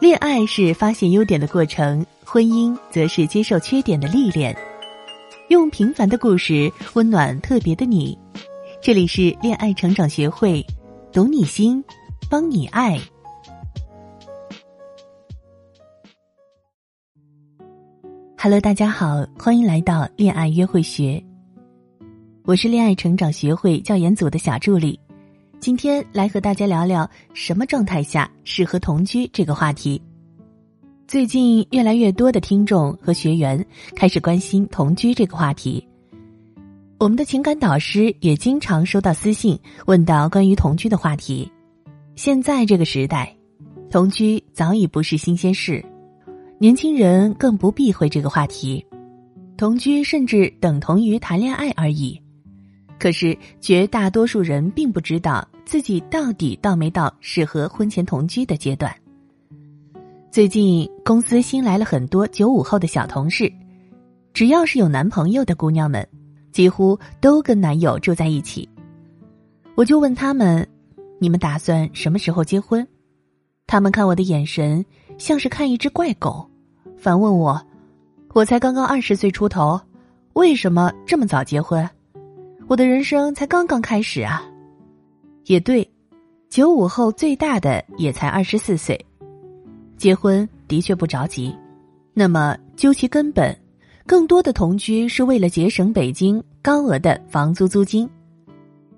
恋爱是发现优点的过程，婚姻则是接受缺点的历练。用平凡的故事温暖特别的你。这里是恋爱成长学会，懂你心，帮你爱。Hello，大家好，欢迎来到恋爱约会学。我是恋爱成长学会教研组的小助理。今天来和大家聊聊什么状态下适合同居这个话题。最近越来越多的听众和学员开始关心同居这个话题，我们的情感导师也经常收到私信问到关于同居的话题。现在这个时代，同居早已不是新鲜事，年轻人更不避讳这个话题，同居甚至等同于谈恋爱而已。可是绝大多数人并不知道。自己到底到没到适合婚前同居的阶段？最近公司新来了很多九五后的小同事，只要是有男朋友的姑娘们，几乎都跟男友住在一起。我就问他们：“你们打算什么时候结婚？”他们看我的眼神像是看一只怪狗，反问我：“我才刚刚二十岁出头，为什么这么早结婚？我的人生才刚刚开始啊！”也对，九五后最大的也才二十四岁，结婚的确不着急。那么究其根本，更多的同居是为了节省北京高额的房租租金。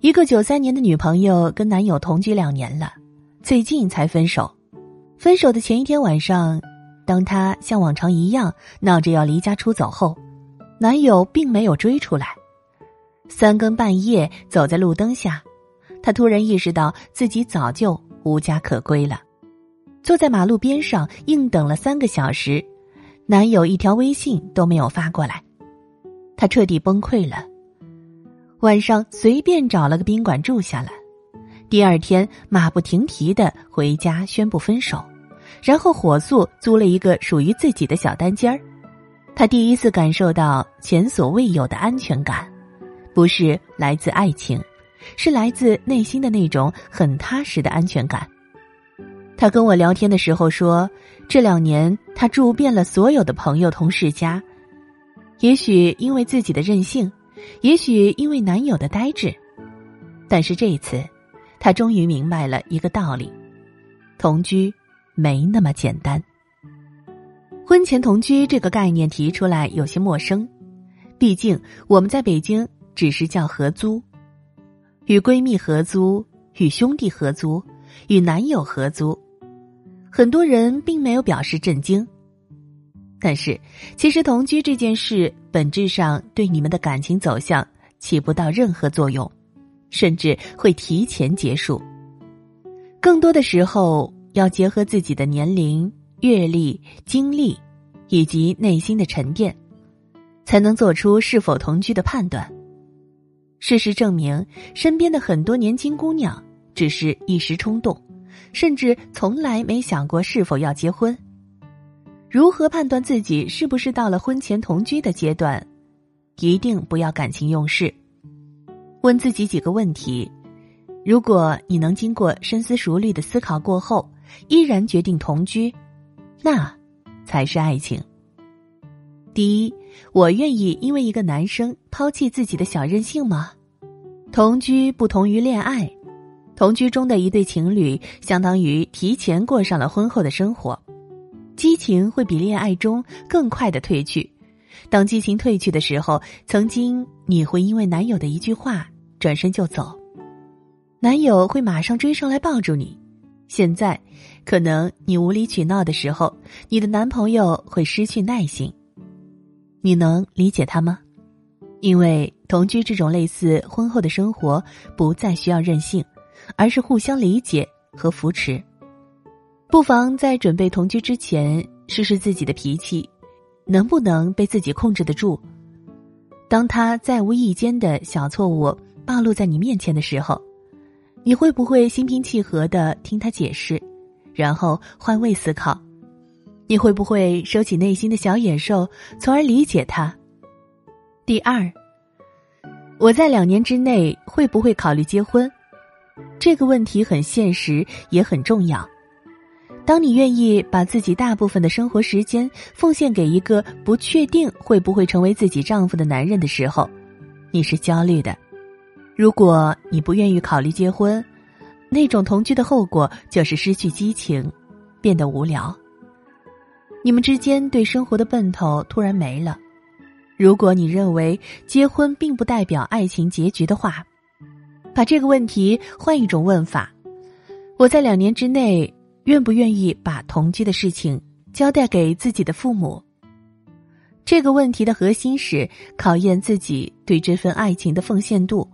一个九三年的女朋友跟男友同居两年了，最近才分手。分手的前一天晚上，当她像往常一样闹着要离家出走后，男友并没有追出来。三更半夜走在路灯下。她突然意识到自己早就无家可归了，坐在马路边上硬等了三个小时，男友一条微信都没有发过来，她彻底崩溃了。晚上随便找了个宾馆住下了，第二天马不停蹄的回家宣布分手，然后火速租了一个属于自己的小单间儿。她第一次感受到前所未有的安全感，不是来自爱情。是来自内心的那种很踏实的安全感。他跟我聊天的时候说，这两年他住遍了所有的朋友、同事家，也许因为自己的任性，也许因为男友的呆滞，但是这一次，他终于明白了一个道理：同居没那么简单。婚前同居这个概念提出来有些陌生，毕竟我们在北京只是叫合租。与闺蜜合租，与兄弟合租，与男友合租，很多人并没有表示震惊。但是，其实同居这件事本质上对你们的感情走向起不到任何作用，甚至会提前结束。更多的时候，要结合自己的年龄、阅历、经历，以及内心的沉淀，才能做出是否同居的判断。事实证明，身边的很多年轻姑娘只是一时冲动，甚至从来没想过是否要结婚。如何判断自己是不是到了婚前同居的阶段？一定不要感情用事。问自己几个问题：如果你能经过深思熟虑的思考过后，依然决定同居，那才是爱情。第一，我愿意因为一个男生抛弃自己的小任性吗？同居不同于恋爱，同居中的一对情侣相当于提前过上了婚后的生活，激情会比恋爱中更快的褪去。当激情褪去的时候，曾经你会因为男友的一句话转身就走，男友会马上追上来抱住你。现在，可能你无理取闹的时候，你的男朋友会失去耐心。你能理解他吗？因为同居这种类似婚后的生活，不再需要任性，而是互相理解和扶持。不妨在准备同居之前，试试自己的脾气，能不能被自己控制得住。当他在无意间的小错误暴露在你面前的时候，你会不会心平气和的听他解释，然后换位思考？你会不会收起内心的小野兽，从而理解他？第二，我在两年之内会不会考虑结婚？这个问题很现实，也很重要。当你愿意把自己大部分的生活时间奉献给一个不确定会不会成为自己丈夫的男人的时候，你是焦虑的。如果你不愿意考虑结婚，那种同居的后果就是失去激情，变得无聊。你们之间对生活的奔头突然没了。如果你认为结婚并不代表爱情结局的话，把这个问题换一种问法：我在两年之内。愿不愿意把同居的事情交代给自己的父母？这个问题的核心是考验自己对这份爱情的奉献度。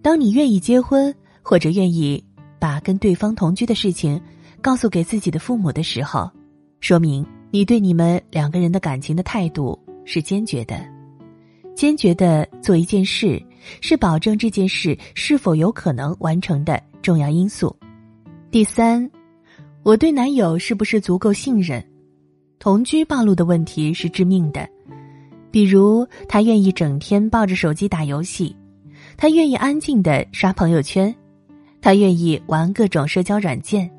当你愿意结婚，或者愿意把跟对方同居的事情告诉给自己的父母的时候，说明你对你们两个人的感情的态度是坚决的。坚决的做一件事，是保证这件事是否有可能完成的重要因素。第三。我对男友是不是足够信任？同居暴露的问题是致命的，比如他愿意整天抱着手机打游戏，他愿意安静的刷朋友圈，他愿意玩各种社交软件，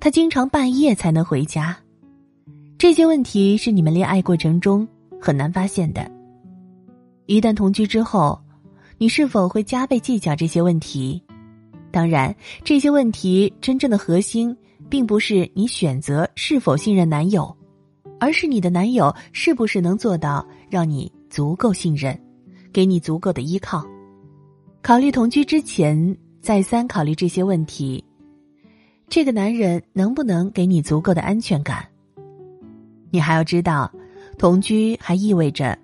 他经常半夜才能回家。这些问题是你们恋爱过程中很难发现的。一旦同居之后，你是否会加倍计较这些问题？当然，这些问题真正的核心。并不是你选择是否信任男友，而是你的男友是不是能做到让你足够信任，给你足够的依靠。考虑同居之前，再三考虑这些问题：这个男人能不能给你足够的安全感？你还要知道，同居还意味着，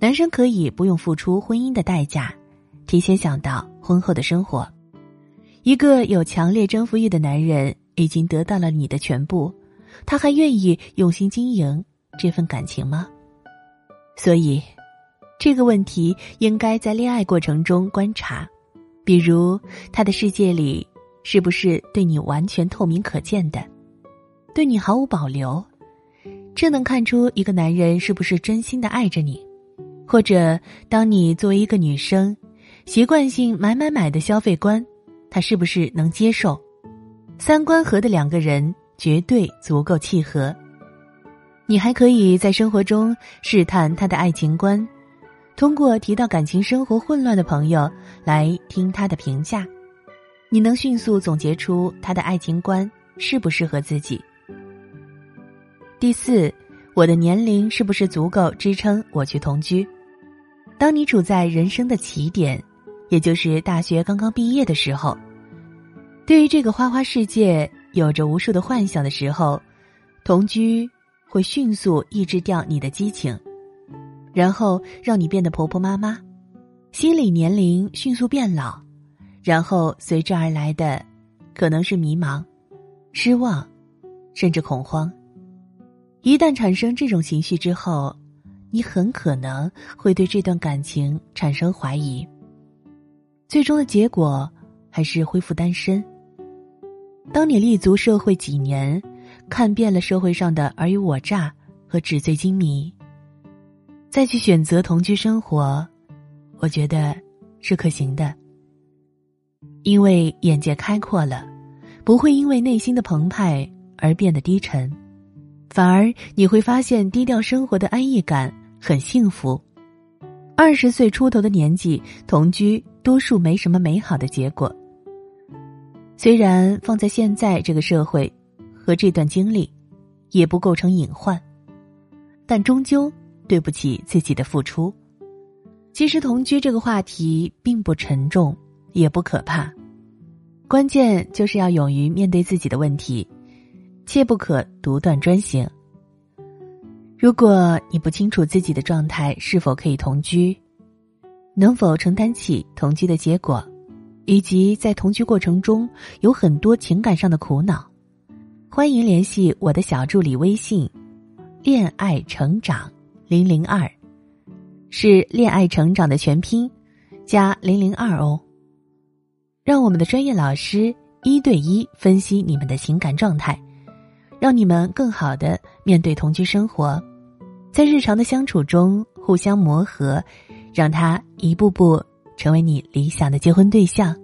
男生可以不用付出婚姻的代价，提前想到婚后的生活。一个有强烈征服欲的男人。已经得到了你的全部，他还愿意用心经营这份感情吗？所以，这个问题应该在恋爱过程中观察，比如他的世界里是不是对你完全透明可见的，对你毫无保留，这能看出一个男人是不是真心的爱着你。或者，当你作为一个女生，习惯性买买买的消费观，他是不是能接受？三观合的两个人绝对足够契合。你还可以在生活中试探他的爱情观，通过提到感情生活混乱的朋友来听他的评价，你能迅速总结出他的爱情观适不适合自己。第四，我的年龄是不是足够支撑我去同居？当你处在人生的起点，也就是大学刚刚毕业的时候。对于这个花花世界有着无数的幻想的时候，同居会迅速抑制掉你的激情，然后让你变得婆婆妈妈，心理年龄迅速变老，然后随之而来的可能是迷茫、失望，甚至恐慌。一旦产生这种情绪之后，你很可能会对这段感情产生怀疑，最终的结果还是恢复单身。当你立足社会几年，看遍了社会上的尔虞我诈和纸醉金迷，再去选择同居生活，我觉得是可行的。因为眼界开阔了，不会因为内心的澎湃而变得低沉，反而你会发现低调生活的安逸感很幸福。二十岁出头的年纪同居，多数没什么美好的结果。虽然放在现在这个社会，和这段经历，也不构成隐患，但终究对不起自己的付出。其实同居这个话题并不沉重，也不可怕，关键就是要勇于面对自己的问题，切不可独断专行。如果你不清楚自己的状态是否可以同居，能否承担起同居的结果？以及在同居过程中有很多情感上的苦恼，欢迎联系我的小助理微信“恋爱成长零零二”，是恋爱成长的全拼加零零二哦。让我们的专业老师一对一分析你们的情感状态，让你们更好的面对同居生活，在日常的相处中互相磨合，让他一步步。成为你理想的结婚对象。